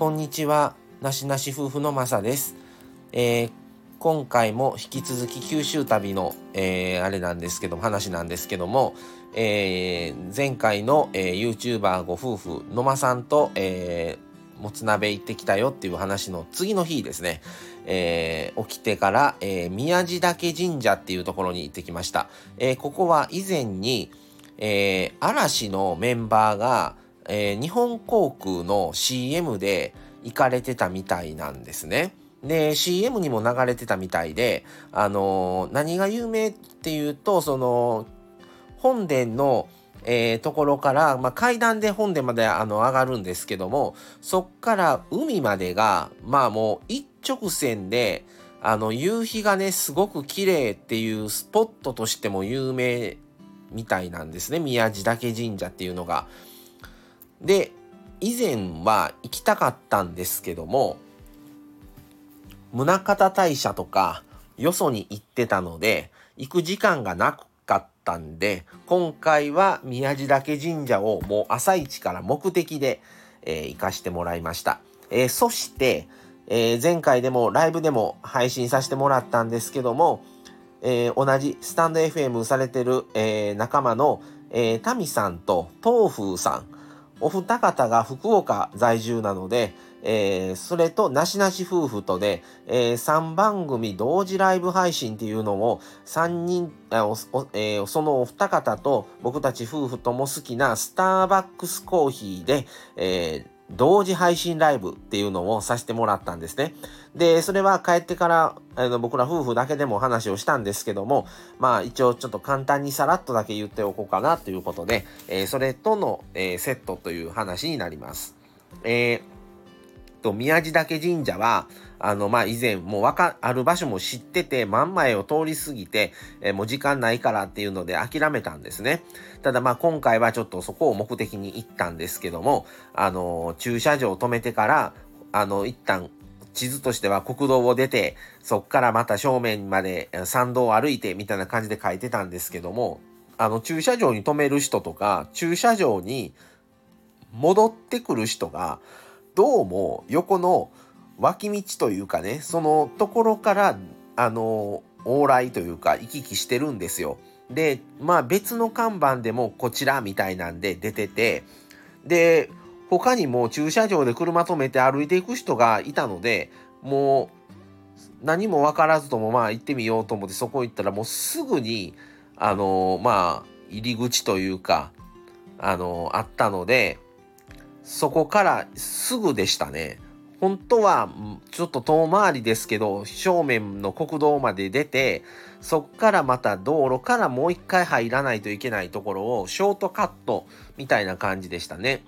こんにちは、なしなし夫婦のまさです。えー、今回も引き続き九州旅の、えー、あれなんですけども、話なんですけども、えー、前回の、えー、YouTuber ご夫婦、野間さんと、えー、もつ鍋行ってきたよっていう話の次の日ですね、えー、起きてから、えー、宮地岳神社っていうところに行ってきました。えー、ここは以前に、えー、嵐のメンバーが、えー、日本航空の CM で行かれてたみたいなんですね。で、CM にも流れてたみたいで、あのー、何が有名っていうと、その、本殿の、えー、ところから、まあ、階段で本殿まであの上がるんですけども、そっから海までが、まあもう一直線で、あの、夕日がね、すごく綺麗っていうスポットとしても有名みたいなんですね。宮地岳神社っていうのが。で、以前は行きたかったんですけども、宗像大社とかよそに行ってたので、行く時間がなかったんで、今回は宮地岳神社をもう朝一から目的で、えー、行かしてもらいました。えー、そして、えー、前回でもライブでも配信させてもらったんですけども、え、同じスタンド FM されてる、え、仲間の、えー、タミさんと東風さん、お二方が福岡在住なので、えー、それとなしなし夫婦とで、えー、3番組同時ライブ配信っていうのを3人、えー、そのお二方と僕たち夫婦とも好きなスターバックスコーヒーで、えー同時配信ライブっていうのをさせてもらったんですね。で、それは帰ってから、あの、僕ら夫婦だけでも話をしたんですけども、まあ一応ちょっと簡単にさらっとだけ言っておこうかなということで、えー、それとの、えー、セットという話になります。えーと、宮地岳神社は、あの、まあ、以前、もうわか、ある場所も知ってて、真ん前を通り過ぎて、えー、もう時間ないからっていうので諦めたんですね。ただ、まあ、今回はちょっとそこを目的に行ったんですけども、あの、駐車場を止めてから、あの、一旦、地図としては国道を出て、そっからまた正面まで山道を歩いてみたいな感じで書いてたんですけども、あの、駐車場に止める人とか、駐車場に戻ってくる人が、どうも横の脇道というかねそのところからあの往来というか行き来してるんですよ。でまあ別の看板でもこちらみたいなんで出ててで他にも駐車場で車止めて歩いていく人がいたのでもう何も分からずともまあ行ってみようと思ってそこ行ったらもうすぐにあのまあ入り口というかあのあったのでそこからすぐでしたね。本当はちょっと遠回りですけど正面の国道まで出てそっからまた道路からもう一回入らないといけないところをショートカットみたいな感じでしたね。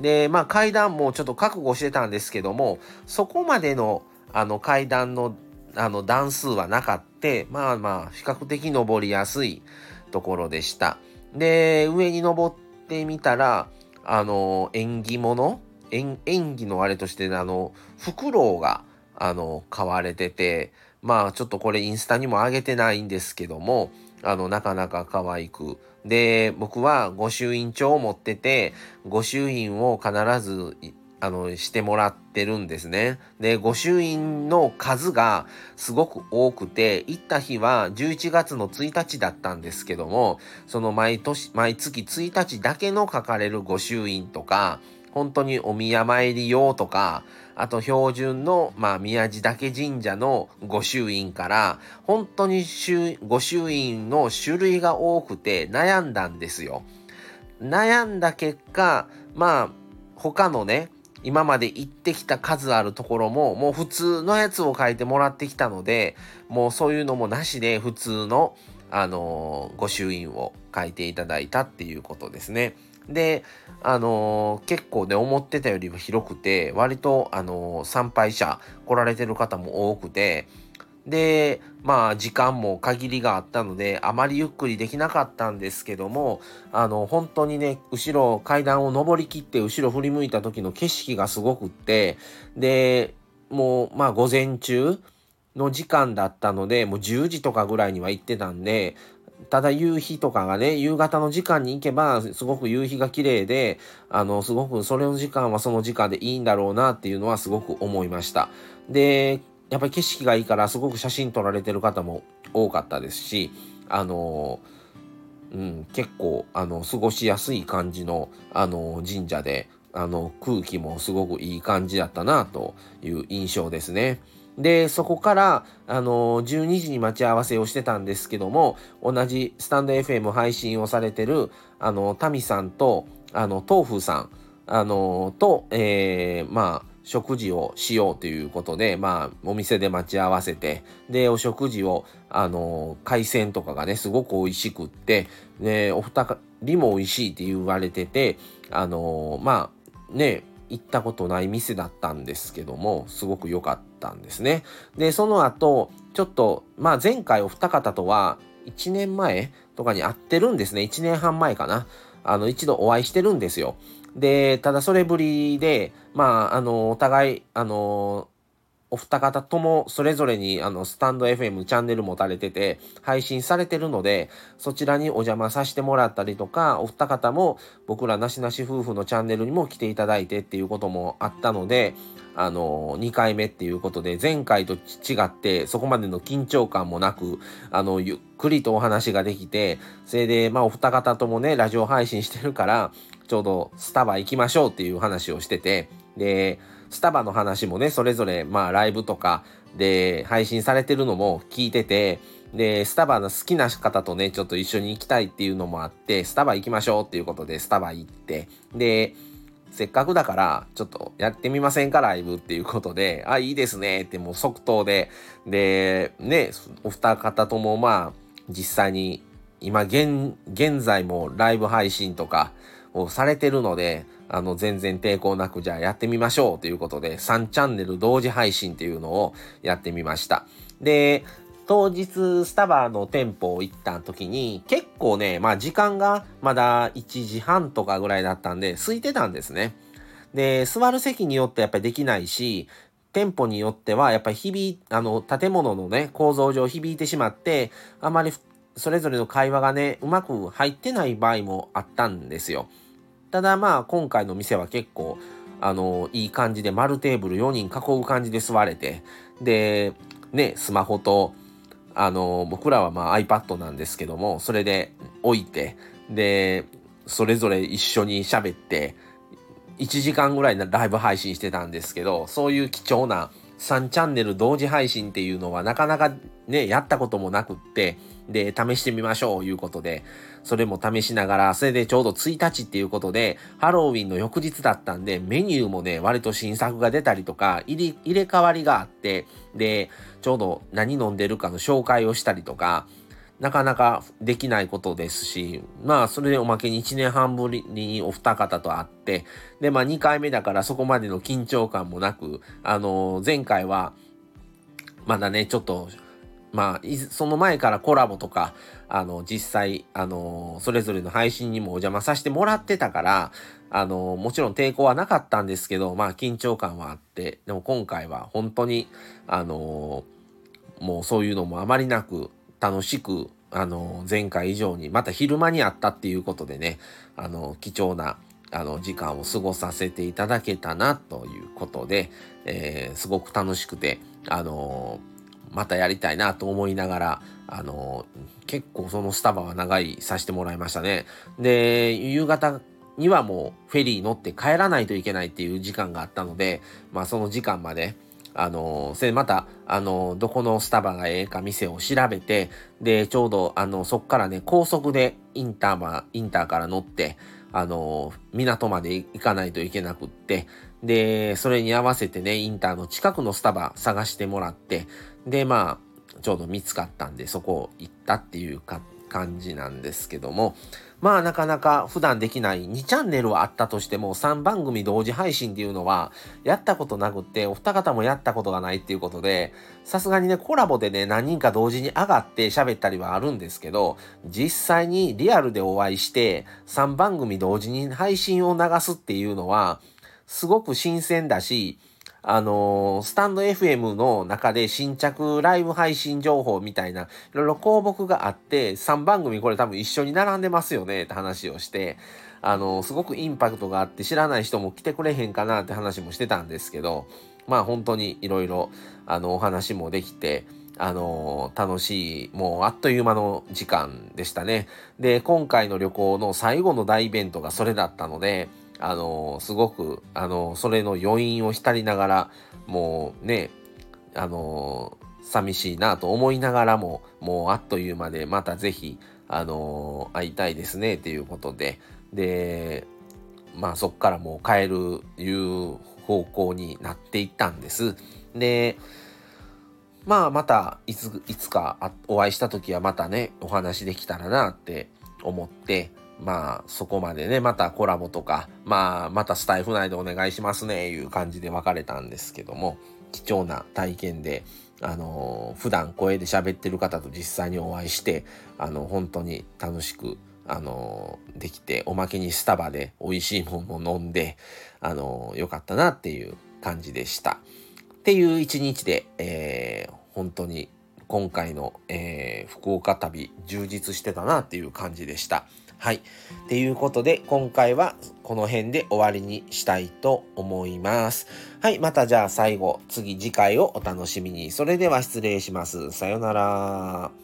でまあ階段もちょっと覚悟してたんですけどもそこまでのあの階段のあの段数はなかってまあまあ比較的登りやすいところでした。で上に登ってみたらあの縁起物演技のあれとしてあのフクロウがあの買われててまあちょっとこれインスタにも上げてないんですけどもあのなかなか可愛くで僕は御朱印帳を持ってて御朱印を必ずあのしてもらってるんですね。で御朱印の数がすごく多くて行った日は11月の1日だったんですけどもその毎年毎月1日だけの書かれる御朱印とか本当にお宮参り用とかあと標準の、まあ、宮地岳神社の御朱印から本当に御朱印の種類が多くて悩んだんですよ。悩んだ結果まあ他のね今まで行ってきた数あるところももう普通のやつを書いてもらってきたのでもうそういうのもなしで普通のあのー、御朱印を書いていただいたっていうことですね。で、あのー、結構ね、思ってたよりは広くて、割と、あのー、参拝者来られてる方も多くて、で、まあ時間も限りがあったので、あまりゆっくりできなかったんですけども、あの、本当にね、後ろ階段を上りきって後ろ振り向いた時の景色がすごくって、で、もう、まあ午前中の時間だったので、もう10時とかぐらいには行ってたんで、ただ夕日とかがね、夕方の時間に行けば、すごく夕日が綺麗で、あの、すごくそれの時間はその時間でいいんだろうなっていうのはすごく思いました。で、やっぱり景色がいいからすごく写真撮られてる方も多かったですし、あの、うん、結構、あの、過ごしやすい感じの、あの、神社で、あの、空気もすごくいい感じだったなという印象ですね。で、そこから、あの、12時に待ち合わせをしてたんですけども、同じスタンド FM 配信をされてる、あの、タミさんと、あの、豆腐さん、あの、と、えー、まあ、食事をしようということで、まあ、お店で待ち合わせて、で、お食事を、あの、海鮮とかがね、すごく美味しくって、で、お二人も美味しいって言われてて、あの、まあ、ね、行ったことない店だったんですけども、すごく良かったんですね。で、その後、ちょっと、まあ前回お二方とは1年前とかに会ってるんですね。1年半前かな。あの、一度お会いしてるんですよ。で、ただそれぶりで、まあ、あの、お互い、あの、お二方ともそれぞれにあのスタンド FM チャンネル持たれてて配信されてるのでそちらにお邪魔させてもらったりとかお二方も僕らなしなし夫婦のチャンネルにも来ていただいてっていうこともあったのであの2回目っていうことで前回と違ってそこまでの緊張感もなくあのゆっくりとお話ができてそれでまあお二方ともねラジオ配信してるからちょうどスタバ行きましょうっていう話をしててでスタバの話もね、それぞれ、まあ、ライブとかで配信されてるのも聞いてて、で、スタバの好きな方とね、ちょっと一緒に行きたいっていうのもあって、スタバ行きましょうっていうことで、スタバ行って、で、せっかくだから、ちょっとやってみませんか、ライブっていうことで、あ、いいですねってもう即答で、で、ね、お二方ともまあ、実際に、今現、現在もライブ配信とかをされてるので、あの、全然抵抗なく、じゃあやってみましょうということで、3チャンネル同時配信っていうのをやってみました。で、当日スタバの店舗を行った時に結構ね、まあ時間がまだ1時半とかぐらいだったんで空いてたんですね。で、座る席によってやっぱりできないし、店舗によってはやっぱり響あの、建物のね、構造上響いてしまって、あまりそれぞれの会話がね、うまく入ってない場合もあったんですよ。ただまあ今回の店は結構あのいい感じで丸テーブル4人囲う感じで座れてでねスマホとあの僕らはまあ iPad なんですけどもそれで置いてでそれぞれ一緒に喋って1時間ぐらいライブ配信してたんですけどそういう貴重な3チャンネル同時配信っていうのはなかなかねやったこともなくってで試してみましょういうことで。それも試しながら、それでちょうど1日っていうことで、ハロウィンの翌日だったんで、メニューもね、割と新作が出たりとか、入れ替わりがあって、で、ちょうど何飲んでるかの紹介をしたりとか、なかなかできないことですし、まあ、それでおまけに1年半ぶりにお二方と会って、で、まあ、2回目だからそこまでの緊張感もなく、あの、前回は、まだね、ちょっとまあ、その前からコラボとか、あの、実際、あの、それぞれの配信にもお邪魔させてもらってたから、あの、もちろん抵抗はなかったんですけど、まあ、緊張感はあって、でも今回は本当に、あの、もうそういうのもあまりなく、楽しく、あの、前回以上に、また昼間にあったっていうことでね、あの、貴重な、あの、時間を過ごさせていただけたな、ということで、えー、すごく楽しくて、あのまたやりたいなと思いながら、あの、結構そのスタバは長いさせてもらいましたね。で、夕方にはもうフェリー乗って帰らないといけないっていう時間があったので、まあその時間まで、あの、それまた、あの、どこのスタバがええか店を調べて、で、ちょうど、あの、そっからね、高速でインターま、インターから乗って、あの、港まで行かないといけなくって、で、それに合わせてね、インターの近くのスタバ探してもらって、で、まあ、ちょうど見つかったんで、そこ行ったっていうか感じなんですけども、まあなかなか普段できない2チャンネルはあったとしても3番組同時配信っていうのはやったことなくってお二方もやったことがないっていうことでさすがにねコラボでね何人か同時に上がって喋ったりはあるんですけど実際にリアルでお会いして3番組同時に配信を流すっていうのはすごく新鮮だしあのー、スタンド FM の中で新着ライブ配信情報みたいな、いろいろ項目があって、3番組これ多分一緒に並んでますよねって話をして、あのー、すごくインパクトがあって知らない人も来てくれへんかなって話もしてたんですけど、まあ本当にいろいろ、あの、お話もできて、あの楽しい、もうあっという間の時間でしたね。で、今回の旅行の最後の大イベントがそれだったので、あのすごく、あのそれの余韻を浸りながら、もうね、あの寂しいなと思いながらも、もうあっという間で、またぜひ、あの会いたいですね、ということで、で、まあそっからもう帰るいう方向になっていったんです。で、まあまたいついつかお会いした時はまたねお話できたらなって思ってまあそこまでねまたコラボとかまあまたスタイフ内でお願いしますねいう感じで別れたんですけども貴重な体験であのー、普段声で喋ってる方と実際にお会いしてあの本当に楽しくあの、できておまけにスタバで美味しいものも飲んであのー、よかったなっていう感じでした。っていう一日で、えー、本当に今回の、えー、福岡旅充実してたなっていう感じでした。はい。っていうことで、今回はこの辺で終わりにしたいと思います。はい。またじゃあ最後、次次回をお楽しみに。それでは失礼します。さよなら。